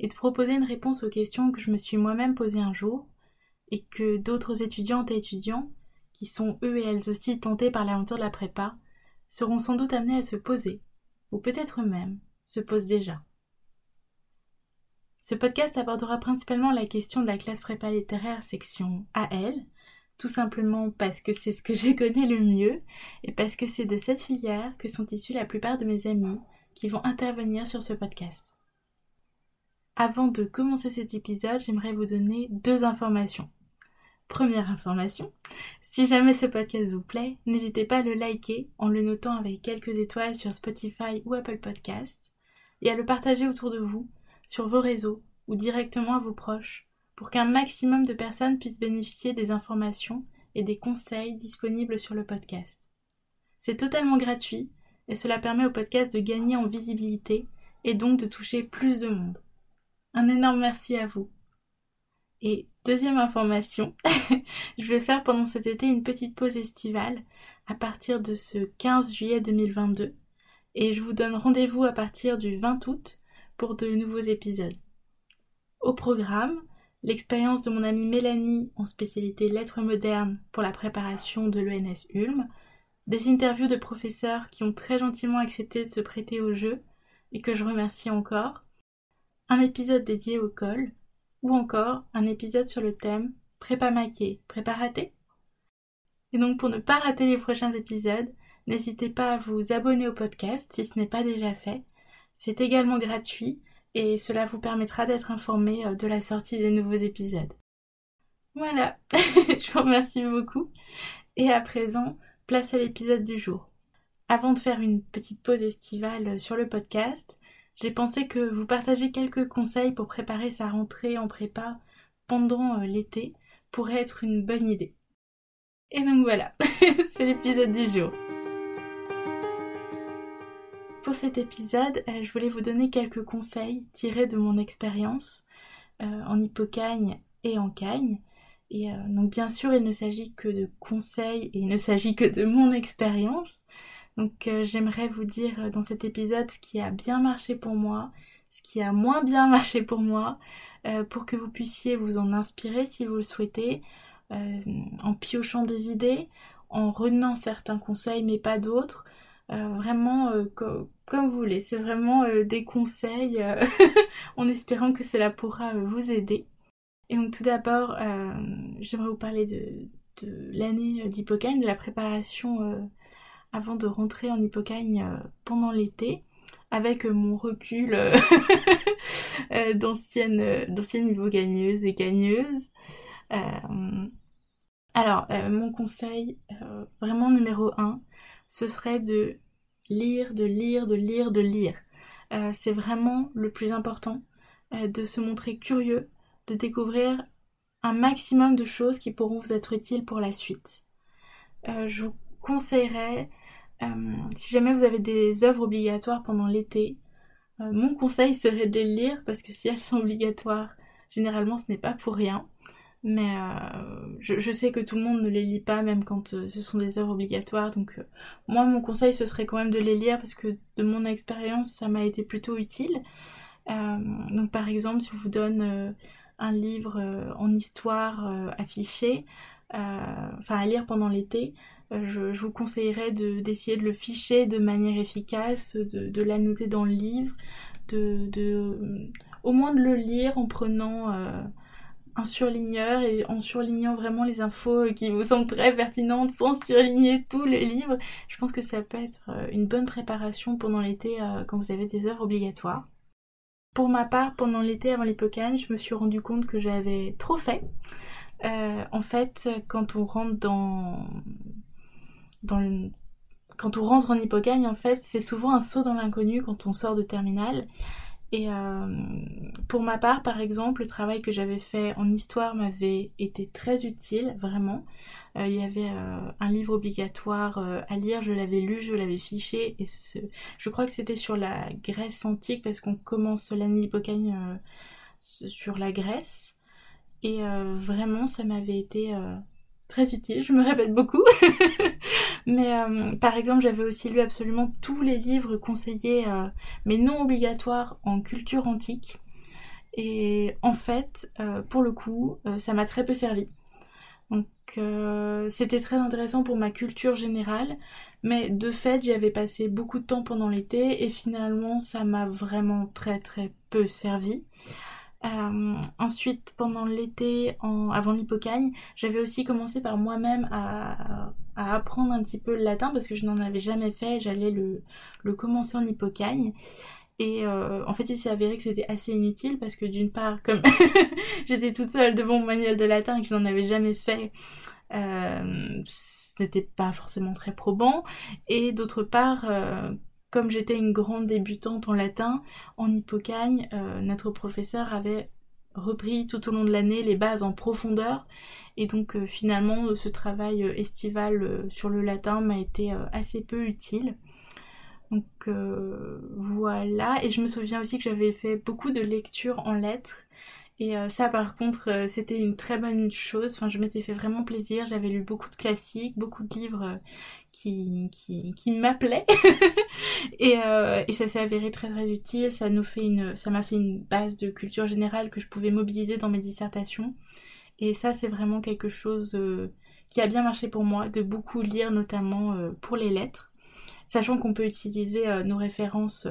et de proposer une réponse aux questions que je me suis moi-même posées un jour et que d'autres étudiantes et étudiants, qui sont eux et elles aussi tentés par l'aventure de la prépa, seront sans doute amenés à se poser, ou peut-être même se posent déjà. Ce podcast abordera principalement la question de la classe prépa littéraire section AL, tout simplement parce que c'est ce que je connais le mieux et parce que c'est de cette filière que sont issus la plupart de mes amis qui vont intervenir sur ce podcast. Avant de commencer cet épisode, j'aimerais vous donner deux informations. Première information, si jamais ce podcast vous plaît, n'hésitez pas à le liker en le notant avec quelques étoiles sur Spotify ou Apple Podcast et à le partager autour de vous, sur vos réseaux ou directement à vos proches pour qu'un maximum de personnes puissent bénéficier des informations et des conseils disponibles sur le podcast. C'est totalement gratuit et cela permet au podcast de gagner en visibilité et donc de toucher plus de monde. Un énorme merci à vous. Et deuxième information, je vais faire pendant cet été une petite pause estivale à partir de ce 15 juillet 2022 et je vous donne rendez-vous à partir du 20 août pour de nouveaux épisodes. Au programme, l'expérience de mon amie Mélanie en spécialité lettres modernes pour la préparation de l'ENS Ulm, des interviews de professeurs qui ont très gentiment accepté de se prêter au jeu et que je remercie encore, un épisode dédié au col, ou encore un épisode sur le thème Prépa maquée, prépa raté Et donc pour ne pas rater les prochains épisodes, n'hésitez pas à vous abonner au podcast si ce n'est pas déjà fait. C'est également gratuit et cela vous permettra d'être informé euh, de la sortie des nouveaux épisodes. Voilà, je vous remercie beaucoup. Et à présent, place à l'épisode du jour. Avant de faire une petite pause estivale sur le podcast, j'ai pensé que vous partager quelques conseils pour préparer sa rentrée en prépa pendant euh, l'été pourrait être une bonne idée. Et donc voilà, c'est l'épisode du jour. Pour cet épisode, euh, je voulais vous donner quelques conseils tirés de mon expérience euh, en hypocagne et en cagne. Et donc bien sûr, il ne s'agit que de conseils et il ne s'agit que de mon expérience. Donc euh, j'aimerais vous dire euh, dans cet épisode ce qui a bien marché pour moi, ce qui a moins bien marché pour moi, euh, pour que vous puissiez vous en inspirer si vous le souhaitez, en piochant des idées, en retenant certains conseils mais pas d'autres. vraiment comme vous voulez, c'est vraiment des conseils en espérant que cela pourra vous aider. Et donc tout d'abord, j'aimerais vous parler de, de l'année d'Hippocane, de la préparation avant de rentrer en hypocagne euh, pendant l'été avec mon recul euh, euh, d'ancienne d'ancienne hypogagneuse et gagneuse. alors, mon conseil, vraiment numéro un, ce serait de lire, de lire, de lire, de lire. c'est vraiment le plus important, de se montrer curieux, de découvrir un maximum de choses qui pourront vous être utiles pour la suite. je vous conseillerais euh, si jamais vous avez des œuvres obligatoires pendant l'été, euh, mon conseil serait de les lire parce que si elles sont obligatoires, généralement ce n'est pas pour rien. Mais euh, je, sais que tout le monde ne les lit pas, même quand ce sont des œuvres obligatoires. Donc moi, mon conseil, ce serait quand même de les lire parce que de mon expérience, ça m'a été plutôt utile. donc par exemple, si on vous donne un livre en histoire affiché, enfin à lire pendant l'été, euh, je, vous conseillerais d'essayer de, le ficher de manière efficace, de, l'annoter dans le livre, de, au moins de le lire en prenant euh, un surligneur et en surlignant vraiment les infos qui vous semblent très pertinentes sans surligner tout le livre. Je pense que ça peut être euh, une bonne préparation pendant l'été quand vous avez des œuvres obligatoires. Pour ma part, pendant l'été avant l'hippocane, je me suis rendu compte que j'avais trop fait. en fait, quand on rentre dans, quand on rentre en hypocagne, en fait, c'est souvent un saut dans l'inconnu quand on sort de terminale. Et pour ma part, par exemple, le travail que j'avais fait en histoire m'avait été très utile, vraiment. il y avait un livre obligatoire à lire, je l'avais lu, je l'avais fiché, et je crois que c'était sur la Grèce antique, parce qu'on commence l'année d'Hippocagne sur la Grèce. Et vraiment, ça m'avait été très utile, je me répète beaucoup. mais euh, par exemple, j'avais aussi lu absolument tous les livres conseillés, euh, mais non obligatoires, en culture antique. Et en fait, euh, pour le coup, ça m'a très peu servi. Donc c'était très intéressant pour ma culture générale, mais de fait j'y avais passé beaucoup de temps pendant l'été et finalement ça m'a vraiment très très peu servi. Euh, ensuite, pendant l'été, avant l'hypocagne, j'avais aussi commencé par moi-même à, apprendre un petit peu le latin parce que je n'en avais jamais fait. J'allais le, commencer en hypocagne. Et euh, en fait, il s'est avéré que c'était assez inutile parce que d'une part, comme j'étais toute seule devant mon manuel de latin et que je n'en avais jamais fait, euh, c'était pas forcément très probant. Et d'autre part, comme j'étais une grande débutante en latin, en hippocagne, euh, notre professeur avait repris tout au long de l'année les bases en profondeur. Et donc euh, finalement, ce travail euh, estival sur le latin m'a été assez peu utile. Donc voilà, et je me souviens aussi que j'avais fait beaucoup de lectures en lettres et ça, par contre, c'était une très bonne chose. Enfin, je m'étais fait vraiment plaisir. J'avais lu beaucoup de classiques, beaucoup de livres qui, qui, qui m'appelaient. et, et, ça s'est avéré très très utile. Ça nous fait une, ça m'a fait une base de culture générale que je pouvais mobiliser dans mes dissertations. Et ça, c'est vraiment quelque chose qui a bien marché pour moi, de beaucoup lire, notamment pour les lettres. Sachant qu'on peut utiliser nos références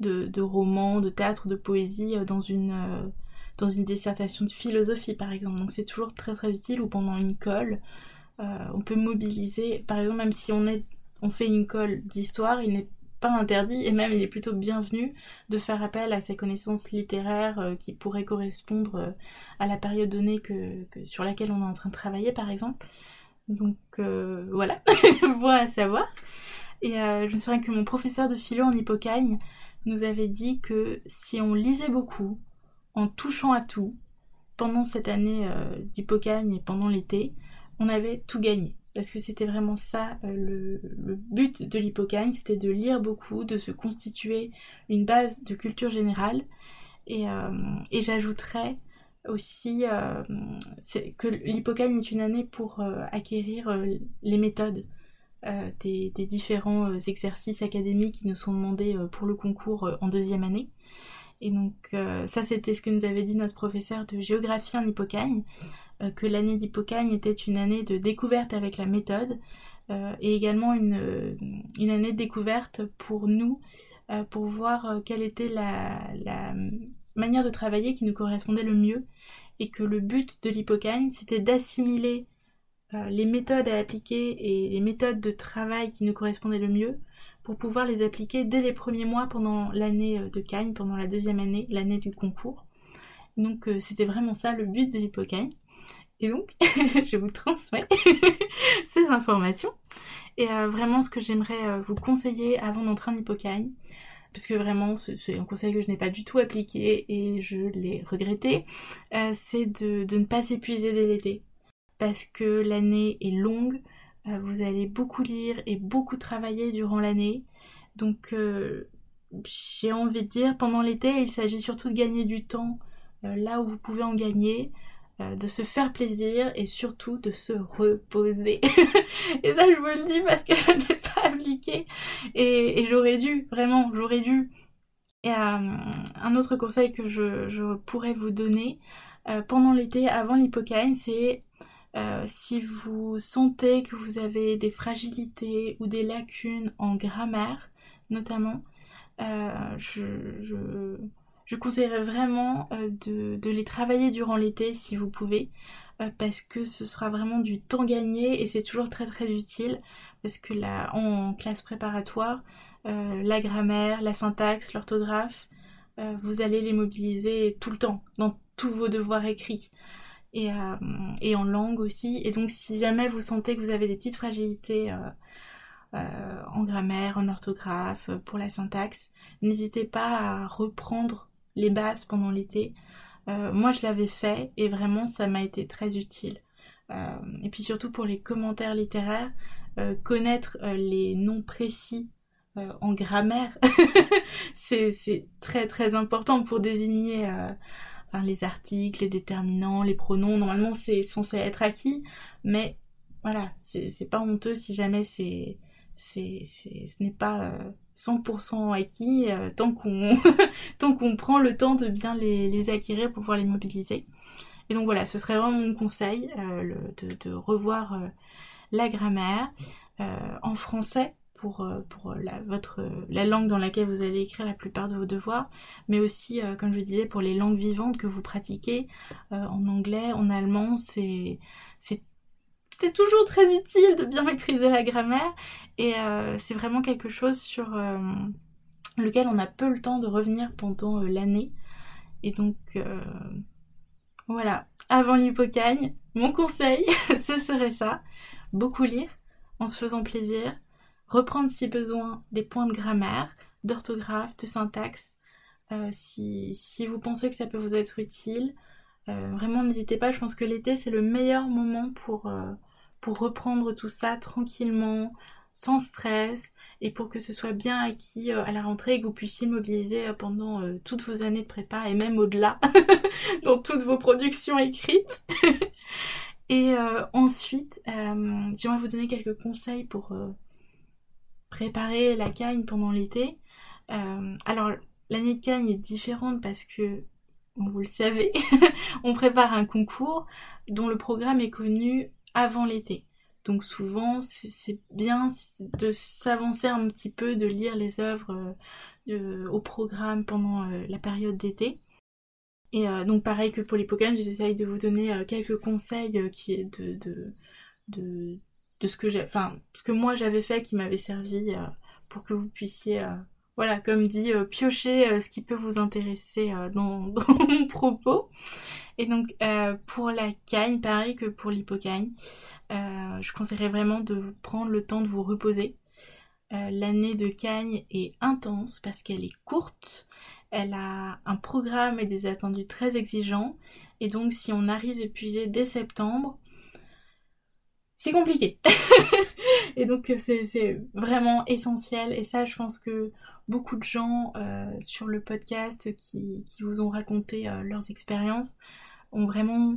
de, de, romans, de théâtre, de poésie dans une dans une dissertation de philosophie par exemple. Donc c'est toujours très très utile ou pendant une colle, euh, on peut mobiliser, par exemple même si on, est, on fait une colle d'histoire, il n'est pas interdit et même il est plutôt bienvenu de faire appel à ces connaissances littéraires euh, qui pourraient correspondre euh, à la période donnée que, sur laquelle on est en train de travailler par exemple. Donc voilà, voilà à savoir. Et je me souviens que mon professeur de philo en hippocagne nous avait dit que si on lisait beaucoup, en touchant à tout, pendant cette année euh, d'hypocagne et pendant l'été, on avait tout gagné. Parce que c'était vraiment ça euh, le, but de l'hypocagne, c'était de lire beaucoup, de se constituer une base de culture générale. Et, euh, j'ajouterais aussi que l'hypocagne est une année pour acquérir les méthodes des, différents exercices académiques qui nous sont demandés pour le concours en deuxième année. Et donc euh, ça c'était ce que nous avait dit notre professeur de géographie en Hippocagne, euh, que l'année d'Hippocagne était une année de découverte avec la méthode euh, et également une, une, année de découverte pour nous, pour voir quelle était la, manière de travailler qui nous correspondait le mieux et que le but de l'Hippocagne c'était d'assimiler les méthodes à appliquer et les méthodes de travail qui nous correspondaient le mieux pour pouvoir les appliquer dès les premiers mois pendant l'année euh, de Cagne, pendant la deuxième année, l'année du concours. Donc euh, c'était vraiment ça le but de l'hypocagne. Et donc, je vous transmets ces informations. Et euh, vraiment, ce que j'aimerais vous conseiller avant d'entrer en hypocagne, parce que vraiment, c'est un conseil que je n'ai pas du tout appliqué et je l'ai regretté, c'est de, de, ne pas s'épuiser dès l'été. Parce que l'année est longue, euh, vous allez beaucoup lire et beaucoup travailler durant l'année. Donc euh, j'ai envie de dire, pendant l'été, il s'agit surtout de gagner du temps euh, là où vous pouvez en gagner, de se faire plaisir et surtout de se reposer. et ça, je vous le dis parce que je ne l'ai pas appliqué. Et, j'aurais dû, vraiment, j'aurais dû. Et un autre conseil que je, pourrais vous donner pendant l'été, avant l'hypocagne, c'est euh, si vous sentez que vous avez des fragilités ou des lacunes en grammaire, notamment, euh, je, je, conseillerais vraiment euh, de, les travailler durant l'été si vous pouvez, parce que ce sera vraiment du temps gagné et c'est toujours très très utile, parce que là, en classe préparatoire, la grammaire, la syntaxe, l'orthographe, vous allez les mobiliser tout le temps dans tous vos devoirs écrits. Euh, et, en langue aussi. Et donc si jamais vous sentez que vous avez des petites fragilités euh, en grammaire, en orthographe, pour la syntaxe. N'hésitez pas à reprendre les bases pendant l'été. moi, je l'avais fait et vraiment, ça m'a été très utile. et puis surtout pour les commentaires littéraires, connaître les noms précis en grammaire, c'est très très important pour désigner les articles, les déterminants, les pronoms. Normalement, c'est censé être acquis, mais voilà, c'est pas honteux si jamais c'est ce n'est pas 100% euh, acquis euh, tant qu'on tant qu'on prend le temps de bien les, acquérir pour pouvoir les mobiliser. Et donc voilà, ce serait vraiment mon conseil euh, de, revoir la grammaire en français pour, pour la, votre, la langue dans laquelle vous allez écrire la plupart de vos devoirs, mais aussi, comme je disais, pour les langues vivantes que vous pratiquez en anglais, en allemand, c'est c'est toujours très utile de bien maîtriser la grammaire et c'est vraiment quelque chose sur lequel on a peu le temps de revenir pendant l'année. Et donc voilà, avant l'hypocagne, mon conseil, ce serait ça. Beaucoup lire en se faisant plaisir, reprendre si besoin des points de grammaire, d'orthographe, de syntaxe, euh, si, vous pensez que ça peut vous être utile. Euh, vraiment, n'hésitez pas, je pense que l'été, c'est le meilleur moment pour, euh, pour reprendre tout ça tranquillement, sans stress, et pour que ce soit bien acquis à la rentrée et que vous puissiez mobiliser pendant toutes vos années de prépa et même au-delà, dans toutes vos productions écrites. et ensuite, j'aimerais vous donner quelques conseils pour préparer la cagne pendant l'été. Euh, alors l'année de cagne est différente parce que, vous le savez, on prépare un concours dont le programme est connu avant l'été. Donc souvent c'est bien de s'avancer un petit peu, de lire les œuvres euh, au programme pendant euh, la période d'été. Et donc pareil que pour les j'essaye de vous donner quelques conseils qui est de, de de ce que j'ai, enfin, ce que moi j'avais fait qui m'avait servi euh, pour que vous puissiez, euh, voilà, comme dit, euh, piocher ce qui peut vous intéresser dans, dans, mon propos. Et donc, pour la cagne, pareil que pour l'hypocagne, je conseillerais vraiment de prendre le temps de vous reposer. L'année de cagne est intense parce qu'elle est courte, elle a un programme et des attendus très exigeants. Et donc, si on arrive épuisé dès septembre, c'est compliqué. et donc euh, c'est vraiment essentiel. Et ça, je pense que beaucoup de gens euh, sur le podcast qui, vous ont raconté euh, leurs expériences ont vraiment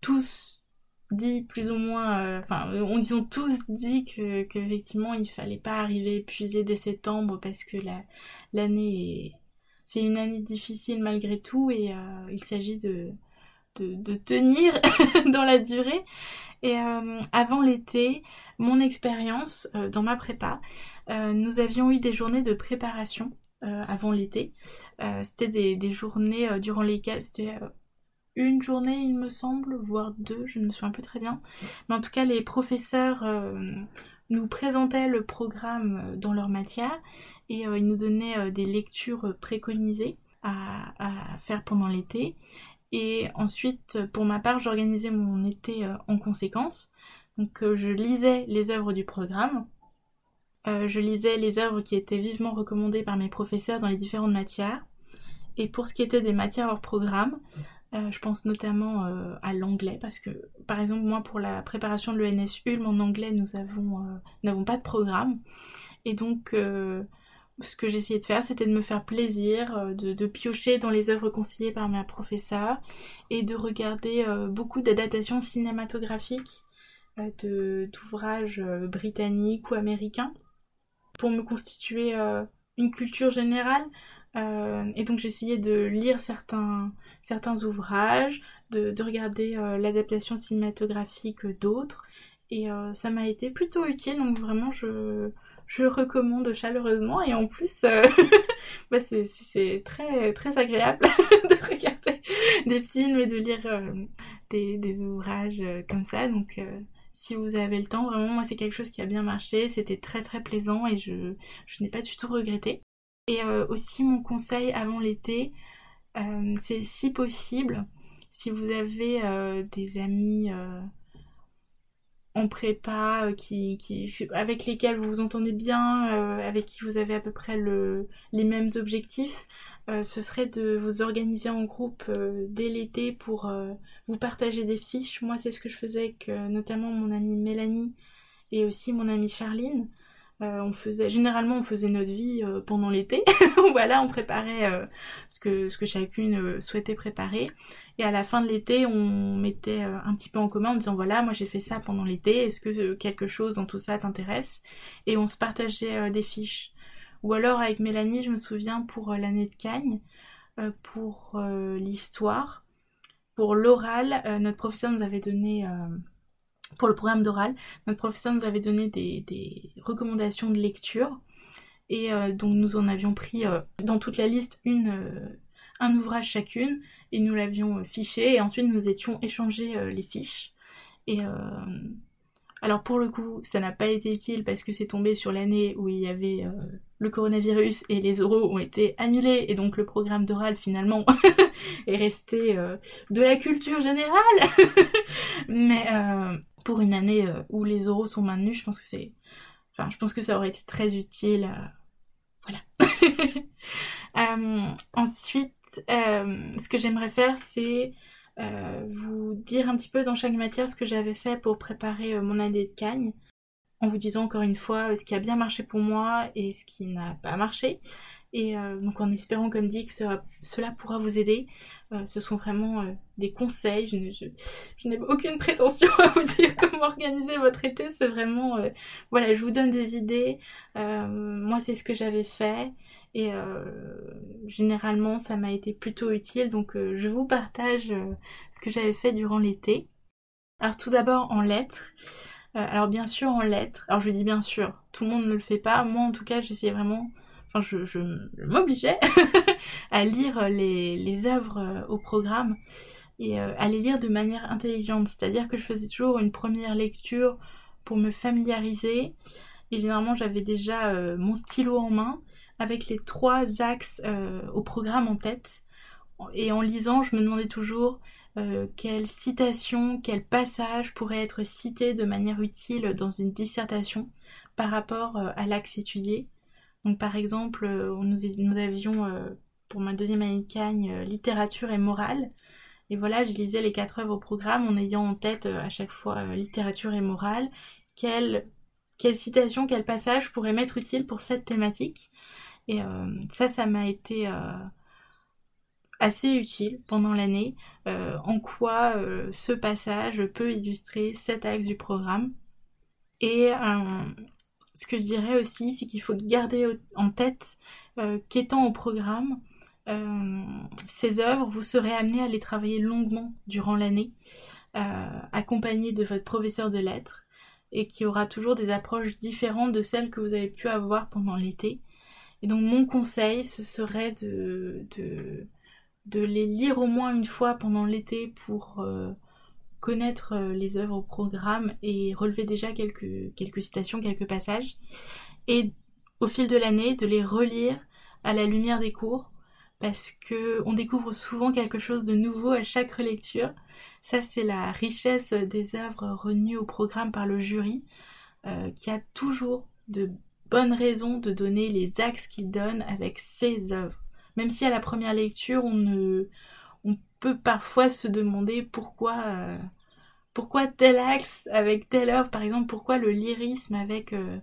tous dit plus ou moins, enfin, on ils ont tous dit que qu'effectivement il fallait pas arriver épuisé dès septembre parce que l'année est c'est une année difficile malgré tout et il s'agit de, tenir dans la durée. Et euh, avant l'été, mon expérience euh, dans ma prépa, euh, nous avions eu des journées de préparation avant l'été. c'était des, journées durant lesquelles c'était une journée, il me semble, voire deux, je ne me souviens plus très bien. Mais en tout cas, les professeurs nous présentaient le programme dans leur matière et ils nous donnaient des lectures préconisées à, à faire pendant l'été. Et ensuite, pour ma part, j'organisais mon été euh, en conséquence. Donc euh, je lisais les œuvres du programme. Euh, je lisais les œuvres qui étaient vivement recommandées par mes professeurs dans les différentes matières. Et pour ce qui était des matières hors programme, je pense notamment à l'anglais parce que, par exemple, moi pour la préparation de l'ENS Ulm en anglais, nous n'avons pas de programme. Et donc, ce que j'essayais de faire, c'était de me faire plaisir, euh, de, piocher dans les œuvres conseillées par ma professeure et de regarder euh, beaucoup d'adaptations cinématographiques euh, d'ouvrages britanniques ou américains pour me constituer une culture générale. et donc j'essayais de lire certains, certains ouvrages, de, de regarder l'adaptation cinématographique d'autres. Et ça m'a été plutôt utile, donc vraiment je, je le recommande chaleureusement et en plus euh, bah, c'est très très agréable de regarder des films et de lire euh, des, ouvrages euh, comme ça donc si vous avez le temps vraiment moi c'est quelque chose qui a bien marché c'était très très plaisant et je, je n'ai pas du tout regretté. Et aussi mon conseil avant l'été c'est si possible si vous avez des amis en prépa, qui, qui, avec lesquels vous vous entendez bien, avec qui vous avez à peu près le, les mêmes objectifs, ce serait de vous organiser en groupe dès l'été pour vous partager des fiches. Moi, c'est ce que je faisais avec notamment mon amie Mélanie et aussi mon amie Charline. Euh, on faisait, généralement, on faisait notre vie euh, pendant l'été. voilà, on préparait euh, ce, que, ce que chacune souhaitait préparer. Et à la fin de l'été, on mettait un petit peu en commun en disant voilà, moi j'ai fait ça pendant l'été. Est-ce que quelque chose dans tout ça t'intéresse? Et on se partageait des fiches. Ou alors avec Mélanie, je me souviens pour l'année de Cagne, pour l'histoire, pour l'oral, notre professeur nous avait donné pour le programme d'oral, notre professeur nous avait donné des, recommandations de lecture. Et euh, donc nous en avions pris euh, dans toute la liste une, euh, un ouvrage chacune et nous l'avions fiché et ensuite nous étions échangés les fiches. Et alors pour le coup, ça n'a pas été utile parce que c'est tombé sur l'année où il y avait le coronavirus et les oraux ont été annulés et donc le programme d'oral finalement est resté de la culture générale. Mais pour une année euh, où les euros sont maintenus, je pense que c'est. Enfin, je pense que ça aurait été très utile. Euh, voilà. Euh, ensuite, ce que j'aimerais faire, c'est vous dire un petit peu dans chaque matière ce que j'avais fait pour préparer mon année de Cagne, en vous disant encore une fois ce qui a bien marché pour moi et ce qui n'a pas marché. Et donc en espérant, comme dit, que cela pourra vous aider. Euh, ce sont vraiment euh, des conseils. Je, n'ai aucune prétention à vous dire comment organiser votre été. C'est vraiment, euh, voilà, je vous donne des idées. moi, c'est ce que j'avais fait. Et généralement, ça m'a été plutôt utile. Donc, je vous partage ce que j'avais fait durant l'été. Alors, tout d'abord, en lettres. alors, bien sûr, en lettres. Alors, je dis bien sûr, tout le monde ne le fait pas. Moi, en tout cas, j'essayais vraiment je, m'obligeais à lire les, les, œuvres euh, au programme et euh, à les lire de manière intelligente. C'est-à-dire que je faisais toujours une première lecture pour me familiariser. Et généralement, j'avais déjà euh, mon stylo en main avec les trois axes au programme en tête. Et en lisant, je me demandais toujours quelle citation, quel passage pourrait être cité de manière utile dans une dissertation par rapport à l'axe étudié. Donc par exemple, euh, nous, avions euh, pour ma deuxième année de Cagne euh, littérature et morale. Et voilà, je lisais les quatre œuvres au programme en ayant en tête à chaque fois littérature et morale. Quelle, quelle citation, quel passage pourrait m'être utile pour cette thématique? Et ça, ça m'a été assez utile pendant l'année. en quoi ce passage peut illustrer cet axe du programme. Et ce que je dirais aussi, c'est qu'il faut garder en tête euh, qu'étant au programme, euh, ces œuvres, vous serez amené à les travailler longuement durant l'année, euh, accompagné de votre professeur de lettres, et qui aura toujours des approches différentes de celles que vous avez pu avoir pendant l'été. Et donc mon conseil, ce serait de, de, les lire au moins une fois pendant l'été pour connaître euh, les œuvres au programme et relever déjà quelques, quelques citations, quelques passages. Et au fil de l'année, de les relire à la lumière des cours parce que on découvre souvent quelque chose de nouveau à chaque relecture. Ça, c'est la richesse des œuvres renues au programme par le jury, euh, qui a toujours de bonnes raisons de donner les axes qu'il donne avec ses œuvres. Même si à la première lecture, on ne, on peut parfois se demander pourquoi, euh, pourquoi tel axe avec telle œuvre, par exemple, pourquoi le lyrisme avec euh,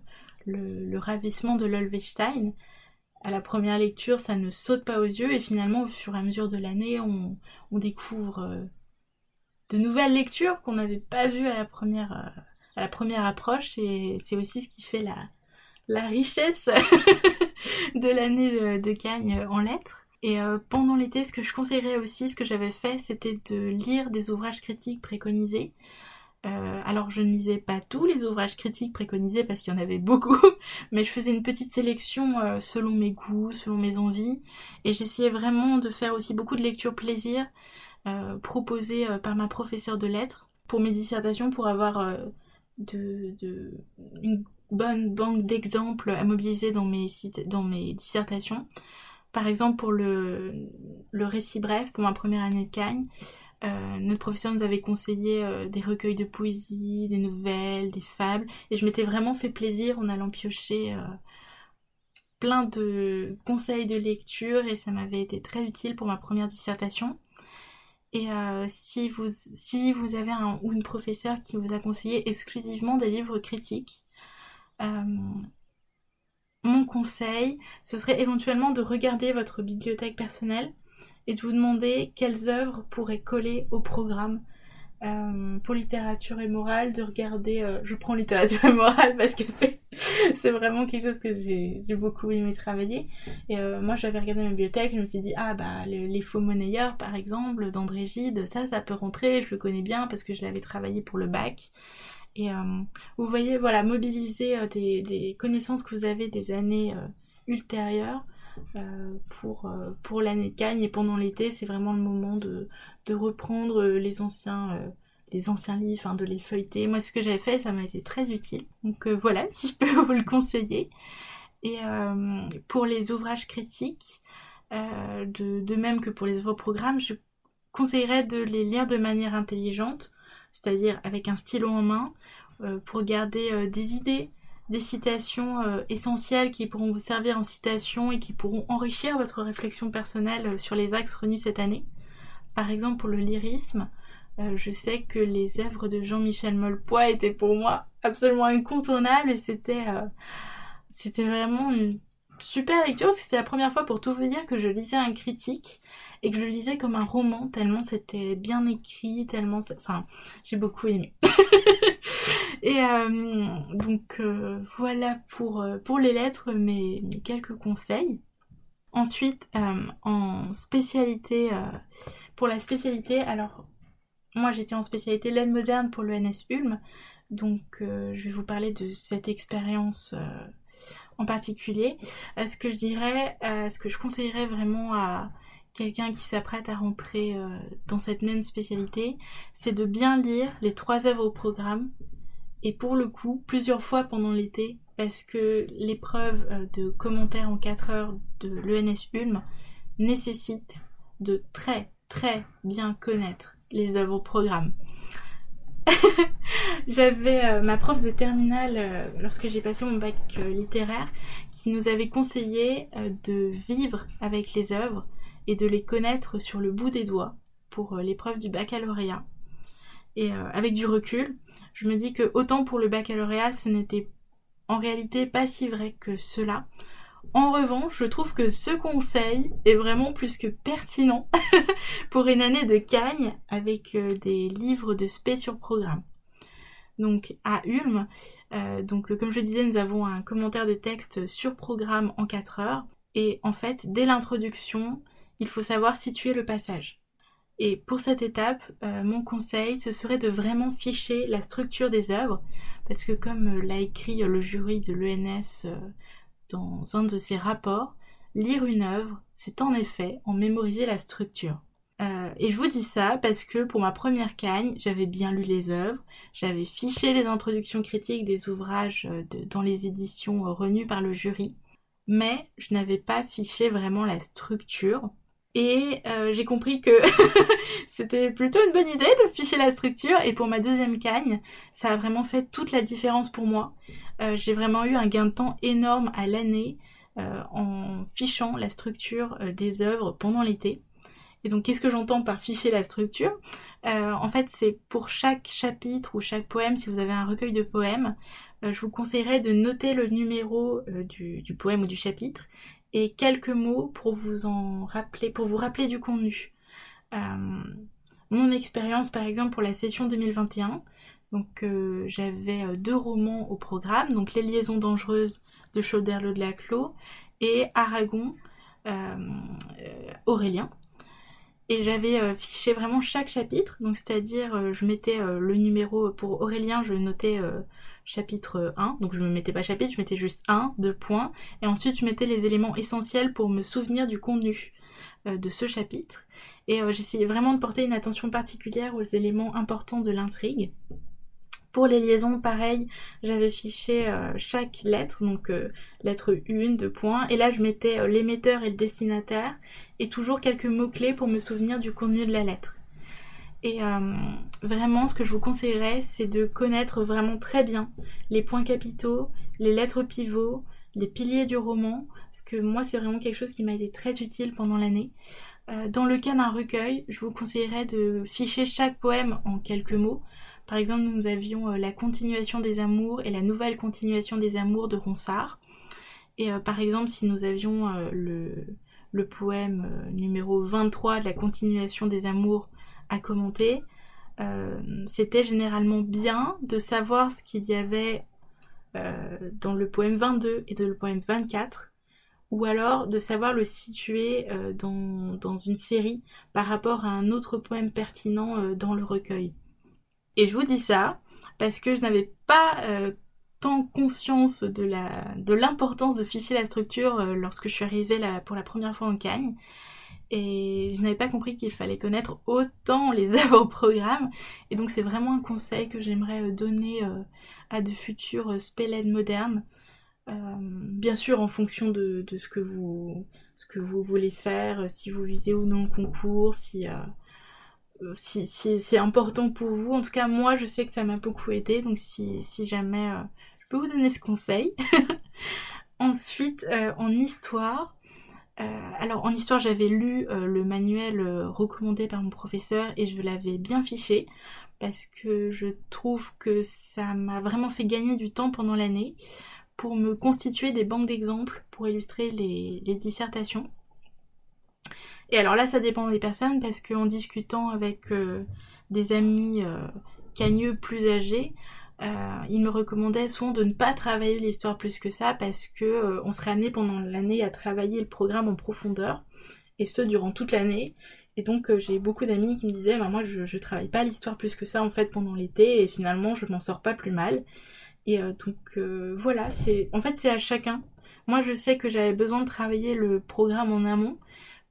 le, ravissement de l'Olvestein. À la première lecture, ça ne saute pas aux yeux et finalement, au fur et à mesure de l'année, on, découvre euh, de nouvelles lectures qu'on n'avait pas vues à la première, à la première approche et c'est aussi ce qui fait la, la richesse de l'année de, de en lettres. Et euh, pendant l'été, ce que je conseillerais aussi, ce que j'avais fait, c'était de lire des ouvrages critiques préconisés. Euh, alors je ne lisais pas tous les ouvrages critiques préconisés parce qu'il y en avait beaucoup, mais je faisais une petite sélection euh, selon mes goûts, selon mes envies, et j'essayais vraiment de faire aussi beaucoup de lectures plaisir proposées par ma professeure de lettres pour mes dissertations, pour avoir de, une bonne banque d'exemples à mobiliser dans mes, dans mes dissertations. Par exemple, pour le, récit bref, pour ma première année de Cagne, notre professeur nous avait conseillé des recueils de poésie, des nouvelles, des fables, et je m'étais vraiment fait plaisir en allant piocher plein de conseils de lecture et ça m'avait été très utile pour ma première dissertation. Et euh, si, vous, si vous avez un ou une professeure qui vous a conseillé exclusivement des livres critiques, euh, mon conseil, ce serait éventuellement de regarder votre bibliothèque personnelle et de vous demander quelles œuvres pourraient coller au programme euh, pour littérature et morale, de regarder, euh, je prends littérature et morale parce que c'est, vraiment quelque chose que j'ai, beaucoup aimé travailler. Et euh, moi j'avais regardé ma bibliothèque, je me suis dit, ah bah les faux monnayeurs par exemple, d'André Gide, ça ça peut rentrer, je le connais bien parce que je l'avais travaillé pour le bac. Et vous voyez, voilà, mobiliser des, des, connaissances que vous avez des années ultérieures. pour, pour l'année de Cagne et pendant l'été, c'est vraiment le moment de, de reprendre les anciens, euh, les anciens livres, hein, de les feuilleter. Moi, ce que j'avais fait, ça m'a été très utile. Donc euh, voilà, si je peux vous le conseiller. Et euh, pour les ouvrages critiques, de, même que pour les œuvres programmes, je conseillerais de les lire de manière intelligente, c'est-à-dire avec un stylo en main, pour garder des idées, des citations essentielles qui pourront vous servir en citation et qui pourront enrichir votre réflexion personnelle sur les axes renus cette année. Par exemple, pour le lyrisme, euh, je sais que les œuvres de Jean-Michel Molpois étaient pour moi absolument incontournables et c'était euh, c'était vraiment une super lecture parce que c'était la première fois pour tout vous dire que je lisais un critique et que je lisais comme un roman tellement c'était bien écrit, tellement enfin j'ai beaucoup aimé. et euh, donc voilà pour, pour les lettres mes, mes quelques conseils. Ensuite en spécialité pour la spécialité, alors moi j'étais en spécialité laine moderne pour l'ENS Ulm, donc euh, je vais vous parler de cette expérience euh, en particulier. Euh, ce que je dirais, ce que je conseillerais vraiment à quelqu'un qui s'apprête à rentrer dans cette même spécialité, c'est de bien lire les trois œuvres au programme et pour le coup plusieurs fois pendant l'été parce que l'épreuve de commentaires en 4 heures de l'ENS Ulm nécessite de très très bien connaître les œuvres au programme. J'avais euh, ma prof de terminale euh, lorsque j'ai passé mon bac euh, littéraire qui nous avait conseillé de vivre avec les œuvres et de les connaître sur le bout des doigts pour l'épreuve du baccalauréat. Et avec du recul, je me dis que autant pour le baccalauréat, ce n'était en réalité pas si vrai que cela, en revanche, je trouve que ce conseil est vraiment plus que pertinent pour une année de cagne avec euh, des livres de spé sur programme. Donc à Ulm, euh, donc comme je disais, nous avons un commentaire de texte sur programme en 4 heures. Et en fait, dès l'introduction, il faut savoir situer le passage. Et pour cette étape, euh, mon conseil, ce serait de vraiment ficher la structure des œuvres, parce que comme l'a écrit le jury de l'ENS dans un de ses rapports, lire une œuvre, c'est en effet en mémoriser la structure. Euh, et je vous dis ça parce que pour ma première cagne, j'avais bien lu les œuvres, j'avais fiché les introductions critiques des ouvrages euh, dans les éditions euh, renues par le jury, mais je n'avais pas fiché vraiment la structure. Et j'ai compris que c'était plutôt une bonne idée de ficher la structure. Et pour ma deuxième cagne, ça a vraiment fait toute la différence pour moi. Euh, j'ai vraiment eu un gain de temps énorme à l'année euh, en fichant la structure euh, des œuvres pendant l'été. Et donc qu'est-ce que j'entends par ficher la structure? En fait c'est pour chaque chapitre ou chaque poème, si vous avez un recueil de poèmes, je vous conseillerais de noter le numéro du, poème ou du chapitre et quelques mots pour vous en rappeler, pour vous rappeler du contenu. mon expérience par exemple pour la session 2021, donc euh, j'avais euh, deux romans au programme, donc Les liaisons dangereuses de Chauderle de Laclos et Aragon euh, Aurélien. Et j'avais fiché vraiment chaque chapitre, donc c'est-à-dire je mettais le numéro pour Aurélien, je notais chapitre 1, donc je ne me mettais pas chapitre, je mettais juste 1, 2 points, et ensuite je mettais les éléments essentiels pour me souvenir du contenu de ce chapitre. Et j'essayais vraiment de porter une attention particulière aux éléments importants de l'intrigue. Pour les liaisons, pareil, j'avais fiché euh, chaque lettre, donc euh, lettre 1, 2 points, et là je mettais euh, l'émetteur et le destinataire, et toujours quelques mots-clés pour me souvenir du contenu de la lettre. Et vraiment, ce que je vous conseillerais, c'est de connaître vraiment très bien les points capitaux, les lettres pivots, les piliers du roman, parce que moi, c'est vraiment quelque chose qui m'a été très utile pendant l'année. dans le cas d'un recueil, je vous conseillerais de ficher chaque poème en quelques mots. Par exemple, nous avions la continuation des amours et la nouvelle continuation des amours de Ronsard. Et par exemple, si nous avions le, le poème euh, numéro 23 de la continuation des amours à commenter, euh, c'était généralement bien de savoir ce qu'il y avait euh, dans le poème 22 et dans le poème 24, ou alors de savoir le situer dans, une série par rapport à un autre poème pertinent dans le recueil. Et je vous dis ça parce que je n'avais pas conscience de la de l'importance de ficher la structure euh, lorsque je suis arrivée pour la première fois en Cagne. Et je n'avais pas compris qu'il fallait connaître autant les avant-programmes. Et donc c'est vraiment un conseil que j'aimerais euh, donner euh, à de futurs spélèdes modernes. bien sûr en fonction de, ce, que vous, ce que vous voulez faire, si vous visez ou non le concours, si, si, c'est important pour vous. En tout cas moi je sais que ça m'a beaucoup aidé. Donc si, jamais vous donner ce conseil. Ensuite, euh, en histoire, euh, alors en histoire, j'avais lu euh, le manuel recommandé par mon professeur et je l'avais bien fiché parce que je trouve que ça m'a vraiment fait gagner du temps pendant l'année pour me constituer des banques d'exemples pour illustrer les, dissertations. Et alors là, ça dépend des personnes parce qu'en discutant avec des amis cagneux plus âgés, euh, il me recommandait souvent de ne pas travailler l'histoire plus que ça parce que euh, on serait amené pendant l'année à travailler le programme en profondeur et ce durant toute l'année. Et donc euh, j'ai beaucoup d'amis qui me disaient bah, moi je, je travaille pas l'histoire plus que ça en fait pendant l'été et finalement je m'en sors pas plus mal. Et donc voilà, c'est en fait c'est à chacun. Moi je sais que j'avais besoin de travailler le programme en amont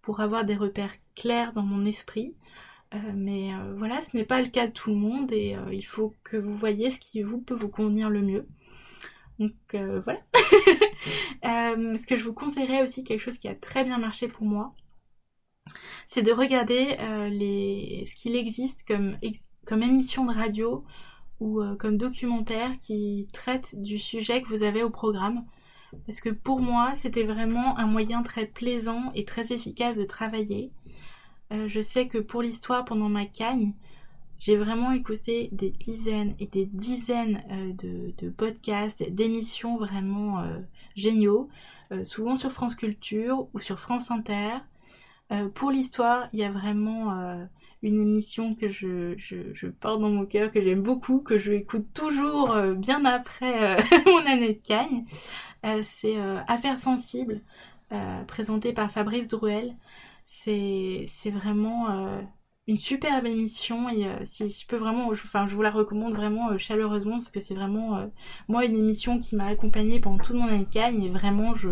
pour avoir des repères clairs dans mon esprit. Euh, mais euh, voilà, ce n'est pas le cas de tout le monde et euh, il faut que vous voyez ce qui vous peut vous convenir le mieux. Donc voilà. ce que je vous conseillerais aussi, quelque chose qui a très bien marché pour moi, c'est de regarder ce qu'il existe comme émission de radio ou comme documentaire qui traite du sujet que vous avez au programme. Parce que pour moi, c'était vraiment un moyen très plaisant et très efficace de travailler. Euh, je sais que pour l'histoire, pendant ma cagne, j'ai vraiment écouté des dizaines et des dizaines euh, de, podcasts, d'émissions vraiment euh, géniaux, souvent sur France Culture ou sur France Inter. pour l'histoire, il y a vraiment une émission que je, porte dans mon cœur, que j'aime beaucoup, que je écoute toujours bien après mon année de cagne. C'est Affaires sensibles, présentée par Fabrice Drouel. C'est vraiment euh, une superbe émission et euh, si je peux vraiment, je, enfin, je vous la recommande vraiment euh, chaleureusement parce que c'est vraiment, moi, une émission qui m'a accompagnée pendant tout mon année de Cannes et vraiment, je,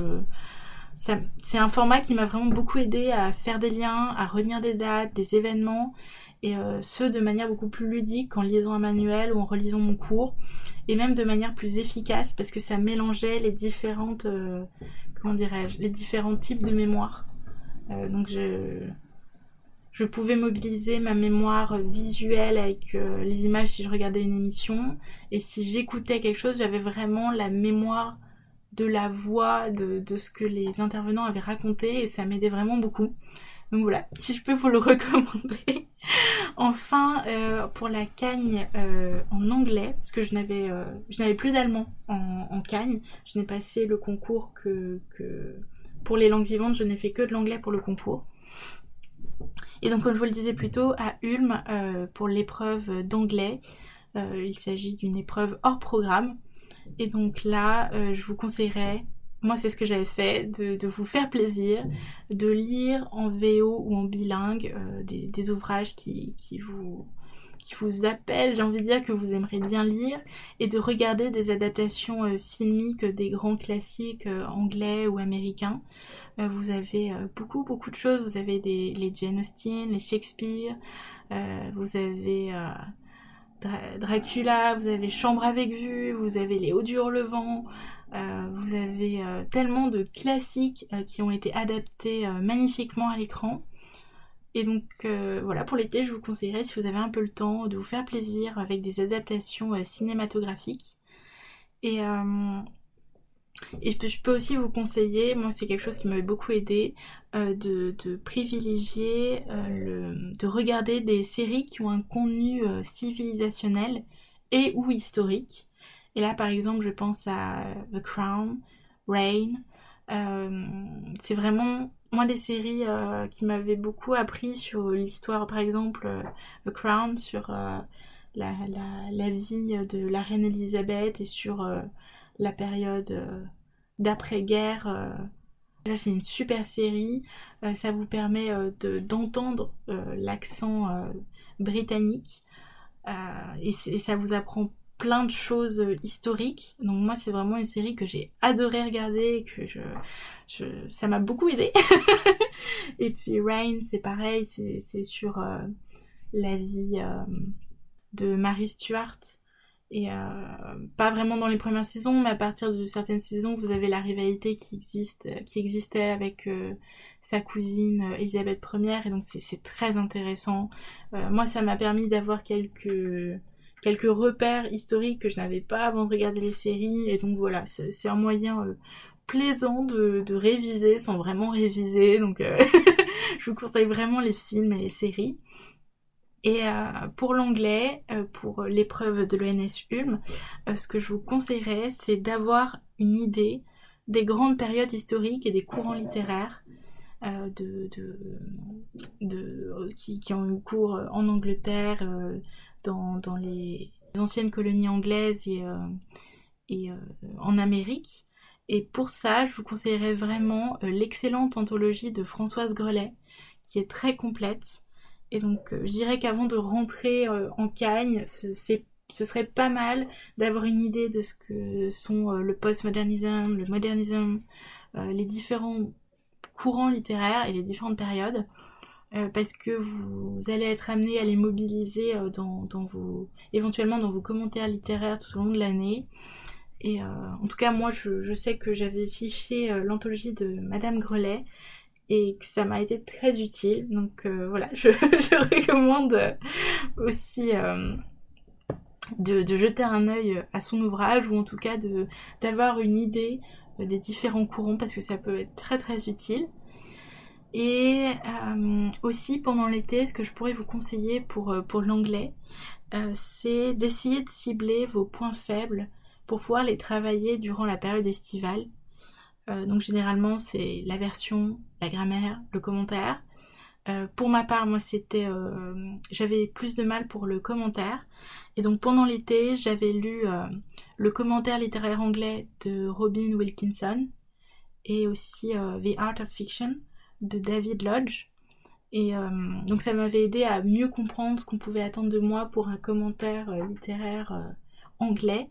c'est un format qui m'a vraiment beaucoup aidé à faire des liens, à retenir des dates, des événements et ce de manière beaucoup plus ludique en lisant un manuel ou en relisant mon cours et même de manière plus efficace parce que ça mélangeait les différentes comment dirais-je les différents types de mémoire euh, donc je, je pouvais mobiliser ma mémoire visuelle avec euh, les images si je regardais une émission. Et si j'écoutais quelque chose, j'avais vraiment la mémoire de la voix, de, ce que les intervenants avaient raconté et ça m'aidait vraiment beaucoup. Donc voilà, si je peux vous le recommander. enfin, euh, pour la cagne en anglais, parce que je n'avais, je n'avais plus d'allemand en, en, cagne, je n'ai passé le concours que, que, pour les langues vivantes, je n'ai fait que de l'anglais pour le concours. Et donc, comme je vous le disais plus tôt, à Ulm, euh, pour l'épreuve d'anglais, euh, il s'agit d'une épreuve hors programme. Et donc là, euh, je vous conseillerais, moi c'est ce que j'avais fait, de, vous faire plaisir, de lire en VO ou en bilingue des, ouvrages qui, vous, qui vous appellent, j'ai envie de dire que vous aimeriez bien lire, et de regarder des adaptations filmiques des grands classiques anglais ou américains. Euh, vous avez euh, beaucoup beaucoup de choses. Vous avez les Jane Austen, les Shakespeare, euh, vous avez Dracula, vous avez Chambre avec vue, vous avez Les Hauts du Hurlevent, vous avez tellement de classiques qui ont été adaptés magnifiquement à l'écran. Et donc voilà, pour l'été, je vous conseillerais, si vous avez un peu le temps, de vous faire plaisir avec des adaptations cinématographiques. Et et je peux aussi vous conseiller, moi c'est quelque chose qui m'avait beaucoup aidé, euh, de, privilégier, euh, de regarder des séries qui ont un contenu euh, civilisationnel et ou historique. Et là par exemple je pense à The Crown, Rain. c'est vraiment moi des séries qui m'avaient beaucoup appris sur l'histoire, par exemple The Crown, sur la, la, vie de la reine Elisabeth et sur la période euh, d'après-guerre. Euh. c'est une super série. Euh, ça vous permet d'entendre l'accent britannique et, ça vous apprend plein de choses historiques. Donc moi c'est vraiment une série que j'ai adoré regarder, que je, ça m'a beaucoup aidé. et puis Rain c'est pareil, c'est sur la vie de Mary Stuart et euh, pas vraiment dans les premières saisons, mais à partir de certaines saisons, vous avez la rivalité qui existe, qui existait avec euh, sa cousine euh, Elisabeth Ier, et donc c'est très intéressant. moi, ça m'a permis d'avoir quelques quelques repères historiques que je n'avais pas avant de regarder les séries, et donc voilà, c'est un moyen plaisant de, de, réviser sans vraiment réviser, donc je vous conseille vraiment les films et les séries. Et euh, pour l'anglais, euh, pour l'épreuve de l'ENS Ulm, euh, ce que je vous conseillerais, c'est d'avoir une idée des grandes périodes historiques et des courants littéraires qui, ont eu cours en Angleterre, dans, les anciennes colonies anglaises et en Amérique. Et pour ça, je vous conseillerais vraiment l'excellente anthologie de Françoise Grelet, qui est très complète. Et donc, euh, je dirais qu'avant de rentrer euh, en Cagne, ce, serait pas mal d'avoir une idée de ce que sont euh, le postmodernisme, le modernisme, les différents courants littéraires et les différentes périodes. parce que vous allez être amené à les mobiliser dans, éventuellement dans vos commentaires littéraires tout au long de l'année. Et en tout cas, moi, je, je sais que j'avais fiché l'anthologie de Madame Grelet et que ça m'a été très utile. Donc euh, voilà, je, recommande aussi euh, de, jeter un œil à son ouvrage ou en tout cas d'avoir une idée euh, des différents courants parce que ça peut être très très utile. Et aussi pendant l'été, ce que je pourrais vous conseiller pour l'anglais, c'est d'essayer de cibler vos points faibles pour pouvoir les travailler durant la période estivale. Euh, donc généralement c'est la version, la grammaire, le commentaire. Euh, pour ma part, moi c'était, euh, j'avais plus de mal pour le commentaire. Et donc pendant l'été, j'avais lu le commentaire littéraire anglais de Robin Wilkinson et aussi The Art of Fiction de David Lodge. Et donc ça m'avait aidé à mieux comprendre ce qu'on pouvait attendre de moi pour un commentaire littéraire anglais.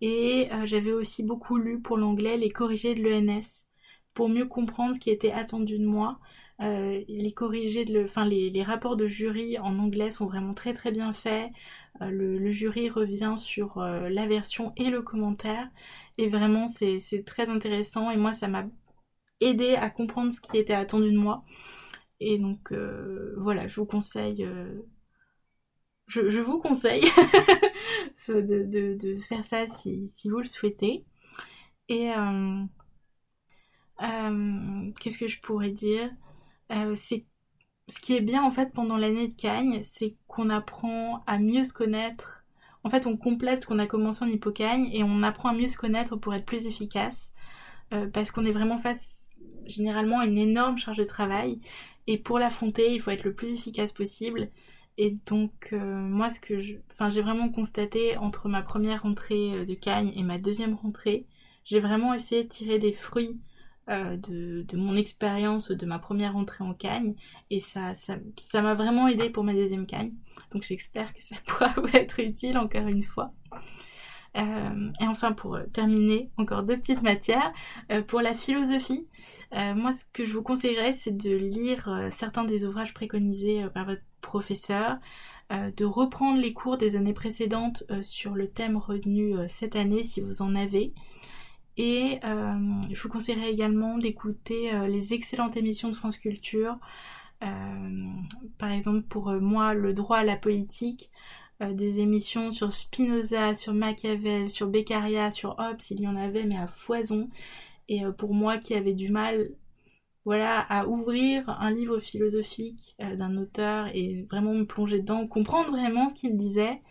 Et euh, j'avais aussi beaucoup lu pour l'anglais les corrigés de l'ENS pour mieux comprendre ce qui était attendu de moi. Euh, les corrigés de enfin les, rapports de jury en anglais sont vraiment très très bien faits. Euh, le, jury revient sur la version et le commentaire et vraiment c'est très intéressant et moi ça m'a aidé à comprendre ce qui était attendu de moi. Et donc voilà, je vous conseille je, vous conseille de, faire ça si, vous le souhaitez. Et euh, euh, qu'est-ce que je pourrais dire? Euh, C'est ce qui est bien en fait pendant l'année de Cagne, c'est qu'on apprend à mieux se connaître. En fait, on complète ce qu'on a commencé en hippocagne et on apprend à mieux se connaître pour être plus efficace. parce qu'on est vraiment face généralement à une énorme charge de travail. Et pour l'affronter, il faut être le plus efficace possible. Et donc, euh, moi, ce que j'ai vraiment constaté entre ma première rentrée euh, de Cagnes et ma deuxième rentrée, j'ai vraiment essayé de tirer des fruits euh, de, mon expérience de ma première rentrée en Cagne. Et ça ça, m'a vraiment aidé pour ma deuxième Cagne. Donc, j'espère que ça pourra être utile encore une fois. Et enfin, pour terminer, encore deux petites matières. pour la philosophie, moi, ce que je vous conseillerais, c'est de lire certains des ouvrages préconisés par votre professeur, euh, de reprendre les cours des années précédentes euh, sur le thème retenu euh, cette année si vous en avez. Et je vous conseillerais également d'écouter les excellentes émissions de France Culture par exemple, pour moi, le droit à la politique, des émissions sur Spinoza, sur Machiavel, sur Beccaria, sur Hobbes, il y en avait, mais à foison. Et pour moi qui avait du mal voilà, à ouvrir un livre philosophique d'un auteur et vraiment me plonger dedans, comprendre vraiment ce qu'il disait,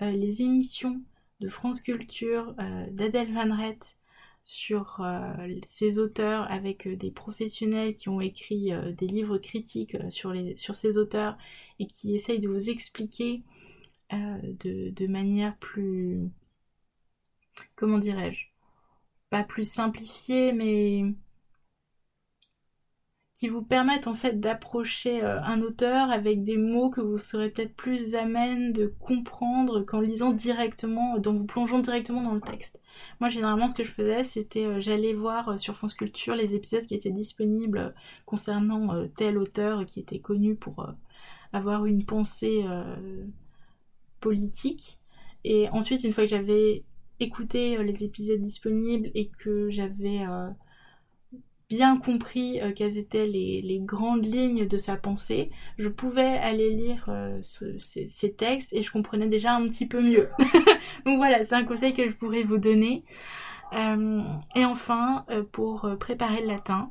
les émissions de France Culture, d'Adèle Van Rett, sur ces auteurs avec des professionnels qui ont écrit des livres critiques sur, sur ces auteurs et qui essayent de vous expliquer de, de, manière plus... comment dirais-je Pas plus simplifiée, mais qui vous permettent en fait d'approcher euh, un auteur avec des mots que vous serez peut-être plus amène de comprendre qu'en lisant directement, dont vous plongeant directement dans le texte. Moi généralement ce que je faisais c'était euh, j'allais voir euh, sur France Culture les épisodes qui étaient disponibles concernant tel auteur qui était connu pour avoir une pensée politique. Et ensuite une fois que j'avais écouté les épisodes disponibles et que j'avais bien compris euh, quelles étaient les, grandes lignes de sa pensée, je pouvais aller lire euh, ces, textes et je comprenais déjà un petit peu mieux. Donc voilà, c'est un conseil que je pourrais vous donner. Euh, et enfin, pour préparer le latin,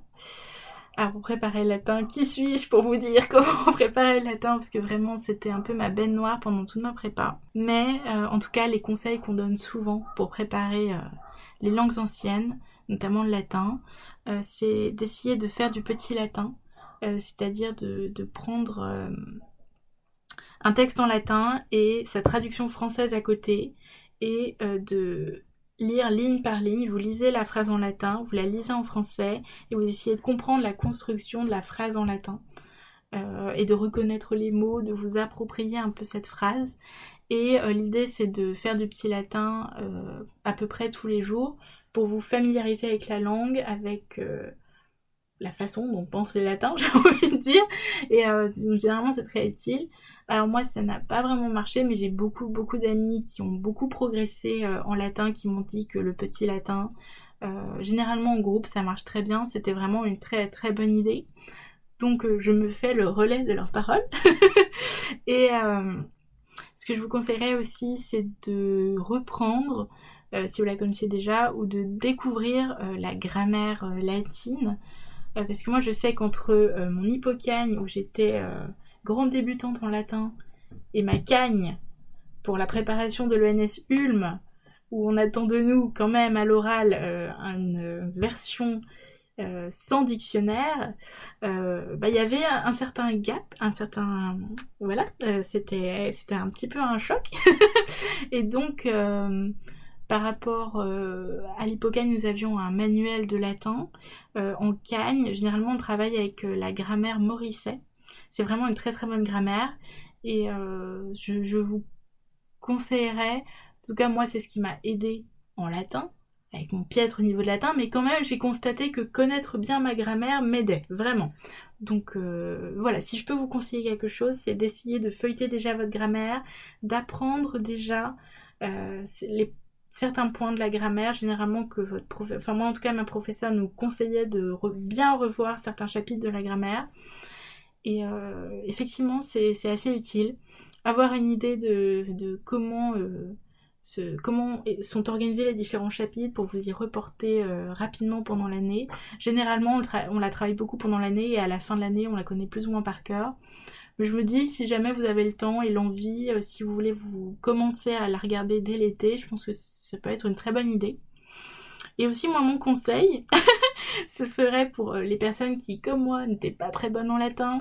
pour préparer le latin, qui suis-je pour vous dire comment préparer le latin Parce que vraiment c'était un peu ma bête noire pendant toute ma prépa. Mais en tout cas, les conseils qu'on donne souvent pour préparer les langues anciennes, notamment le latin, euh, c'est d'essayer de faire du petit latin, euh, c'est-à-dire de, prendre euh, un texte en latin et sa traduction française à côté et de lire ligne par ligne, vous lisez la phrase en latin, vous la lisez en français et vous essayez de comprendre la construction de la phrase en latin et de reconnaître les mots, de vous approprier un peu cette phrase. Et l'idée c'est de faire du petit latin à peu près tous les jours pour vous familiariser avec la langue, avec euh, la façon dont pensent les latins, j'ai envie de dire. Et euh, généralement, c'est très utile. Alors moi, ça n'a pas vraiment marché, mais j'ai beaucoup, beaucoup d'amis qui ont beaucoup progressé euh, en latin, qui m'ont dit que le petit latin, généralement en groupe, ça marche très bien. C'était vraiment une très, très bonne idée. Donc, je me fais le relais de leurs paroles. Et ce que je vous conseillerais aussi, c'est de reprendre euh, si vous la connaissez déjà, ou de découvrir euh, la grammaire euh, latine. parce que moi je sais qu'entre mon hippocagne, où j'étais grande débutante en latin, et ma cagne pour la préparation de l'ENS Ulm, où on attend de nous quand même à l'oral une version sans dictionnaire, bah, il y avait un, certain gap, un certain voilà, c'était c'était un petit peu un choc. et donc par rapport euh, à l'Hippocane, nous avions un manuel de latin. Euh, en Cagne, généralement, on travaille avec euh, la grammaire Morisset. C'est vraiment une très très bonne grammaire. Et je, vous conseillerais, en tout cas moi c'est ce qui m'a aidé en latin, avec mon piètre niveau de latin, mais quand même j'ai constaté que connaître bien ma grammaire m'aidait, vraiment. Donc voilà, si je peux vous conseiller quelque chose, c'est d'essayer de feuilleter déjà votre grammaire, d'apprendre déjà les certains points de la grammaire, généralement que votre professeur, enfin moi en tout cas ma professeure nous conseillait de bien revoir certains chapitres de la grammaire. Et euh, effectivement c'est assez utile. Avoir une idée de, comment, euh, comment sont organisés les différents chapitres pour vous y reporter euh, rapidement pendant l'année. Généralement on, on, la travaille beaucoup pendant l'année et à la fin de l'année on la connaît plus ou moins par cœur. Mais je me dis, si jamais vous avez le temps et l'envie, euh, si vous voulez vous commencer à la regarder dès l'été, je pense que ça peut être une très bonne idée. Et aussi, moi, mon conseil, ce serait pour euh, les personnes qui, comme moi, n'étaient pas très bonnes en latin,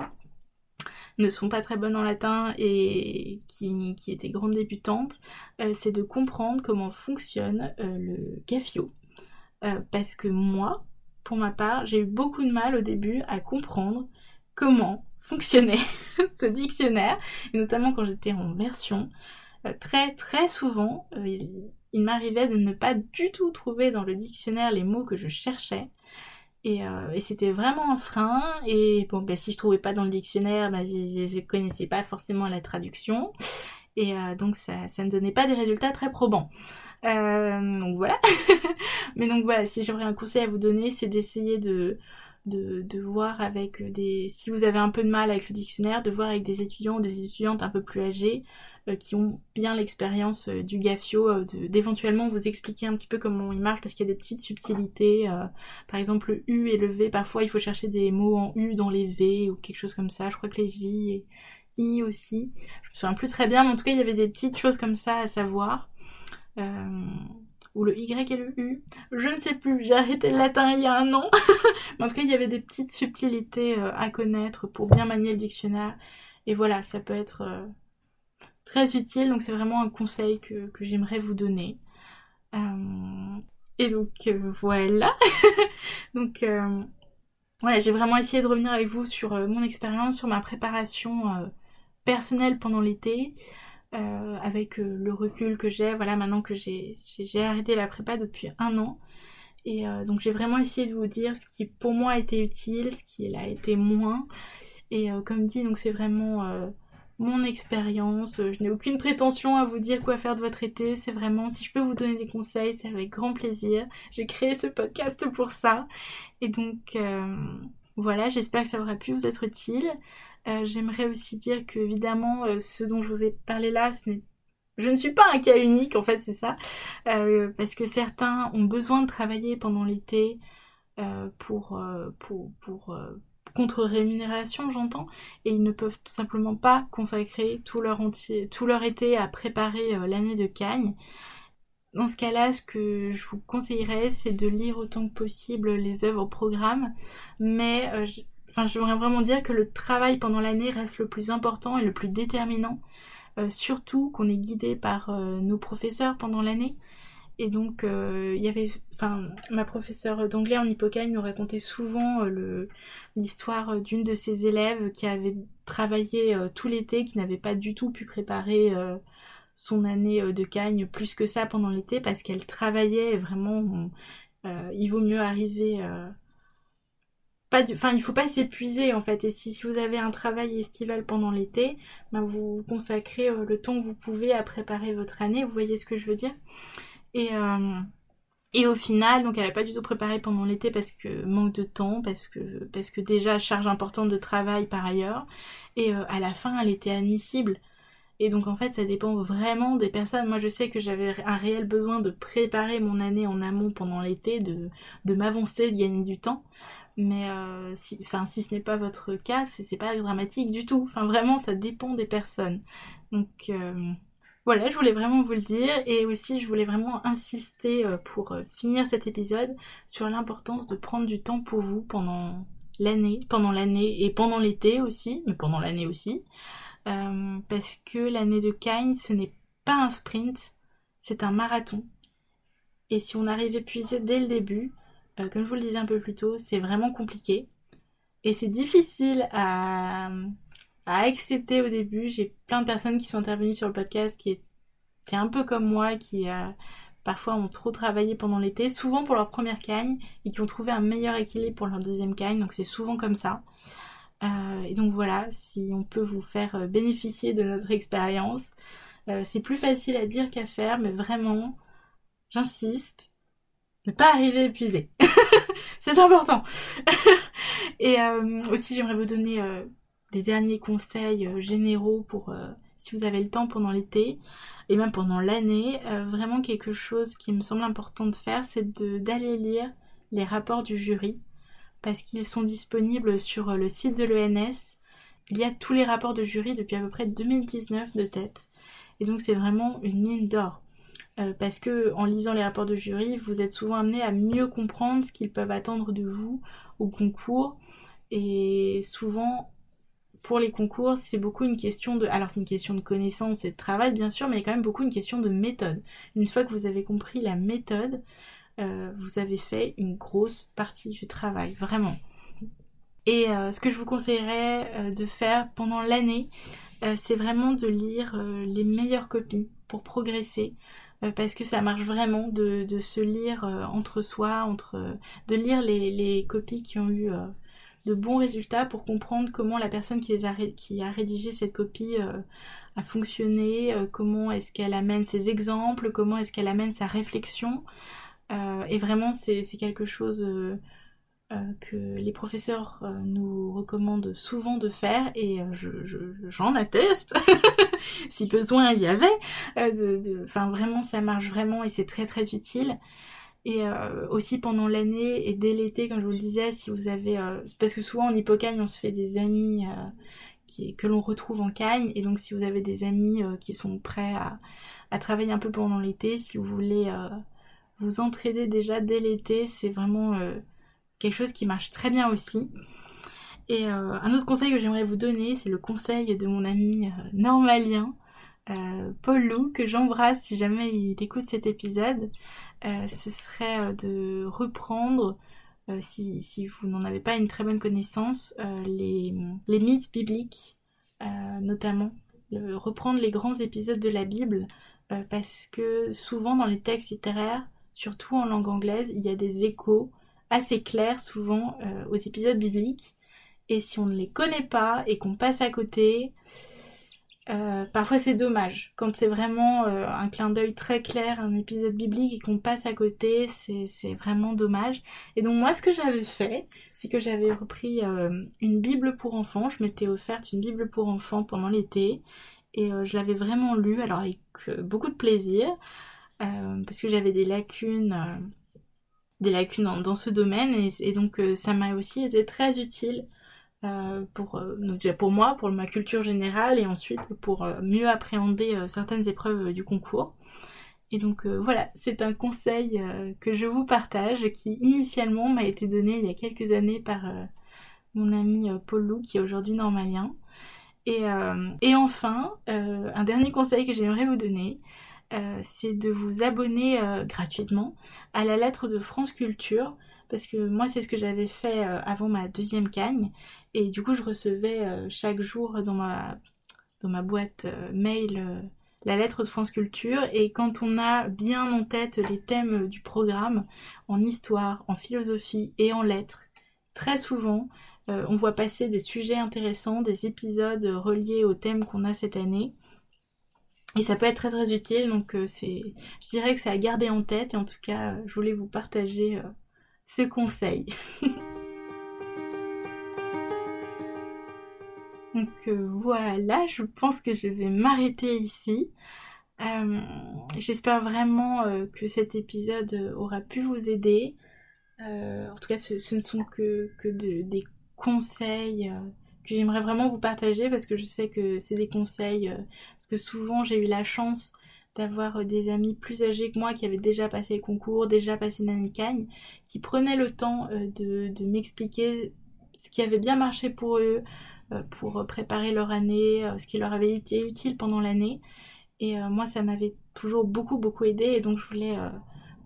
ne sont pas très bonnes en latin et qui, étaient grandes débutantes, euh, c'est de comprendre comment fonctionne le GAFIO. parce que moi, pour ma part, j'ai eu beaucoup de mal au début à comprendre comment fonctionnait ce dictionnaire, notamment quand j'étais en version. Euh, très très souvent, euh, il, m'arrivait de ne pas du tout trouver dans le dictionnaire les mots que je cherchais. Et, euh, c'était vraiment un frein. Et bon, ben, si je trouvais pas dans le dictionnaire, ben, je, ne connaissais pas forcément la traduction. Et donc ça, ça ne donnait pas des résultats très probants. donc voilà. Mais donc voilà, si j'aurais un conseil à vous donner, c'est d'essayer de, de, de, voir avec des... Si vous avez un peu de mal avec le dictionnaire, de voir avec des étudiants ou des étudiantes un peu plus âgés euh, qui ont bien l'expérience euh, du GAFIO, euh, d'éventuellement vous expliquer un petit peu comment il marche parce qu'il y a des petites subtilités. par exemple, le U et le V, parfois il faut chercher des mots en U dans les V ou quelque chose comme ça. Je crois que les J et I aussi. Je me souviens plus très bien, mais en tout cas il y avait des petites choses comme ça à savoir. ou le Y et le U. Je ne sais plus, j'ai arrêté le latin il y a un an. mais en tout cas, il y avait des petites subtilités à connaître pour bien manier le dictionnaire. Et voilà, ça peut être très utile. Donc c'est vraiment un conseil que, j'aimerais vous donner. Euh, et donc euh, voilà. donc euh, voilà, j'ai vraiment essayé de revenir avec vous sur mon expérience, sur ma préparation personnelle pendant l'été. avec le recul que j'ai, voilà, maintenant que j'ai arrêté la prépa depuis un an. Et donc j'ai vraiment essayé de vous dire ce qui pour moi a été utile, ce qui a été moins. Et comme dit, donc c'est vraiment mon expérience. Euh, je n'ai aucune prétention à vous dire quoi faire de votre été. C'est vraiment, si je peux vous donner des conseils, c'est avec grand plaisir. J'ai créé ce podcast pour ça. Et donc, euh, voilà, j'espère que ça aura pu vous être utile. Euh, j'aimerais aussi dire que, évidemment, ce dont je vous ai parlé là, je ne suis pas un cas unique, en fait, c'est ça. parce que certains ont besoin de travailler pendant l'été pour, pour, pour, contre-rémunération, j'entends, et ils ne peuvent tout simplement pas consacrer tout leur, entier, tout leur été à préparer euh, l'année de Cagne. Dans ce cas-là, ce que je vous conseillerais, c'est de lire autant que possible les œuvres au programme, mais euh, voudrais vraiment dire que le travail pendant l'année reste le plus important et le plus déterminant, euh, surtout qu'on est guidé par nos professeurs pendant l'année. Et donc, euh, il y avait, enfin, ma professeure d'anglais en Hippocagne nous racontait souvent euh, l'histoire d'une de ses élèves qui avait travaillé euh, tout l'été, qui n'avait pas du tout pu préparer son année de cagne plus que ça pendant l'été parce qu'elle travaillait vraiment. il vaut mieux arriver. Enfin, il faut pas s'épuiser en fait. Et si, vous avez un travail estival pendant l'été, ben vous consacrez le temps que vous pouvez à préparer votre année. Vous voyez ce que je veux dire? Et, euh, et au final, donc elle n'a pas du tout préparé pendant l'été parce que manque de temps, parce que, parce que déjà charge importante de travail par ailleurs. Et euh, à la fin, elle était admissible. Et donc en fait, ça dépend vraiment des personnes. Moi, je sais que j'avais un réel besoin de préparer mon année en amont pendant l'été, de, de m'avancer, de gagner du temps. Mais euh, si, si ce n'est pas votre cas, c'est pas dramatique du tout. Enfin, vraiment, ça dépend des personnes. Donc, voilà, je voulais vraiment vous le dire et aussi je voulais vraiment insister euh, pour euh, finir cet épisode sur l'importance de prendre du temps pour vous pendant l'année, pendant l'année et pendant l'été aussi, mais pendant l'année aussi, euh, parce que l'année de Kine ce n'est pas un sprint, c'est un marathon. Et si on arrive épuisé dès le début, comme je vous le disais un peu plus tôt, c'est vraiment compliqué. Et c'est difficile à, à accepter au début. J'ai plein de personnes qui sont intervenues sur le podcast qui étaient un peu comme moi, qui euh, parfois ont trop travaillé pendant l'été, souvent pour leur première cagne, et qui ont trouvé un meilleur équilibre pour leur deuxième cagne. Donc c'est souvent comme ça. Euh, et donc voilà, si on peut vous faire euh, bénéficier de notre expérience, c'est plus facile à dire qu'à faire, mais vraiment, j'insiste, ne pas arriver épuisé. c'est important. et aussi, j'aimerais vous donner des derniers conseils euh, généraux pour euh, si vous avez le temps pendant l'été et même pendant l'année, euh, vraiment quelque chose qui me semble important de faire, c'est d'aller lire les rapports du jury parce qu'ils sont disponibles sur le site de l'ENS. Il y a tous les rapports de jury depuis à peu près 2019 de tête. Et donc c'est vraiment une mine d'or. parce que en lisant les rapports de jury, vous êtes souvent amené à mieux comprendre ce qu'ils peuvent attendre de vous au concours. Et souvent, pour les concours, c'est beaucoup une question de... Alors c'est une question de connaissance et de travail bien sûr, mais il y a quand même beaucoup une question de méthode. Une fois que vous avez compris la méthode, euh, vous avez fait une grosse partie du travail, vraiment. Et euh, ce que je vous conseillerais euh, de faire pendant l'année, c'est vraiment de lire les meilleures copies pour progresser. parce que ça marche vraiment de, se lire entre soi, entre, de lire les, les copies qui ont eu de bons résultats pour comprendre comment la personne qui, a, rédigé cette copie euh, a fonctionné, euh, comment est-ce qu'elle amène ses exemples, comment est-ce qu'elle amène sa réflexion. Euh, et vraiment, c'est quelque chose que les professeurs nous recommandent souvent de faire et j'en atteste. Si besoin il y avait. Enfin vraiment ça marche vraiment et c'est très très utile et aussi pendant l'année et dès l'été comme je vous le disais si vous avez parce que souvent en hippocagne on se fait des amis que l'on retrouve en cagne et donc si vous avez des amis qui sont prêts à, à travailler un peu pendant l'été si vous voulez vous entraîner déjà dès l'été, c'est vraiment euh, quelque chose qui marche très bien aussi. Et euh, un autre conseil que j'aimerais vous donner, c'est le conseil de mon ami euh, normalien, Paul Lou, que j'embrasse si jamais il écoute cet épisode. Ce serait de reprendre, si, si, vous n'en avez pas une très bonne connaissance, les, mythes bibliques, notamment. reprendre les grands épisodes de la Bible, parce que souvent dans les textes littéraires, surtout en langue anglaise, il y a des échos assez clairs souvent euh, aux épisodes bibliques. Et si on ne les connaît pas et qu'on passe à côté, euh, parfois c'est dommage. Quand c'est vraiment euh, un clin d'œil très clair, un épisode biblique et qu'on passe à côté, c'est vraiment dommage. Et donc moi ce que j'avais fait, c'est que j'avais repris une Bible pour enfants. Je m'étais offerte une Bible pour enfants pendant l'été. Et je l'avais vraiment lue, alors avec beaucoup de plaisir. Euh, parce que j'avais des lacunes, euh, des lacunes dans, ce domaine et, donc euh, ça m'a aussi été très utile pour, déjà pour moi, pour ma culture générale et ensuite pour mieux appréhender certaines épreuves du concours. Et donc voilà, c'est un conseil que je vous partage qui initialement m'a été donné il y a quelques années par mon ami Paul Lou qui est aujourd'hui normalien. Et, et enfin, un dernier conseil que j'aimerais vous donner, euh, c'est de vous abonner euh, gratuitement à la lettre de France Culture parce que moi c'est ce que j'avais fait euh, avant ma deuxième cagne et du coup je recevais chaque jour dans ma, dans ma boîte mail la lettre de France Culture. Et quand on a bien en tête les thèmes du programme en histoire, en philosophie et en lettres, très souvent on voit passer des sujets intéressants, des épisodes reliés au thème qu'on a cette année. Et ça peut être très très utile, donc euh, c'est, je dirais que c'est à garder en tête, et en tout cas, euh, je voulais vous partager euh, ce conseil. donc voilà, je pense que je vais m'arrêter ici. J'espère vraiment que cet épisode aura pu vous aider. en tout cas, ce, ne sont que, que des conseils j'aimerais vraiment vous partager parce que je sais que c'est des conseils, euh, parce que souvent j'ai eu la chance d'avoir euh, des amis plus âgés que moi qui avaient déjà passé le concours, déjà passé une cagne, qui prenaient le temps euh, de, m'expliquer ce qui avait bien marché pour eux, pour préparer leur année, ce qui leur avait été utile pendant l'année. Et moi, ça m'avait toujours beaucoup, beaucoup aidé. Et donc, je voulais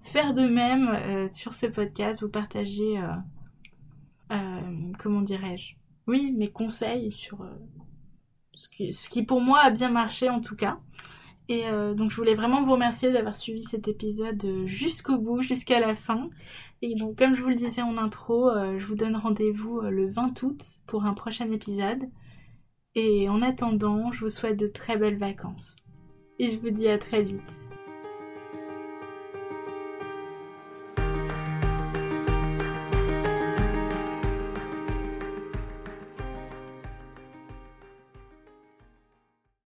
faire de même sur ce podcast, vous partager, comment dirais-je, oui, mes conseils sur euh, ce, qui, pour moi a bien marché en tout cas. Et euh, donc je voulais vraiment vous remercier d'avoir suivi cet épisode euh, jusqu'au bout, jusqu'à la fin. Et donc comme je vous le disais en intro, je vous donne rendez-vous le 20 août pour un prochain épisode. Et en attendant, je vous souhaite de très belles vacances. Et je vous dis à très vite.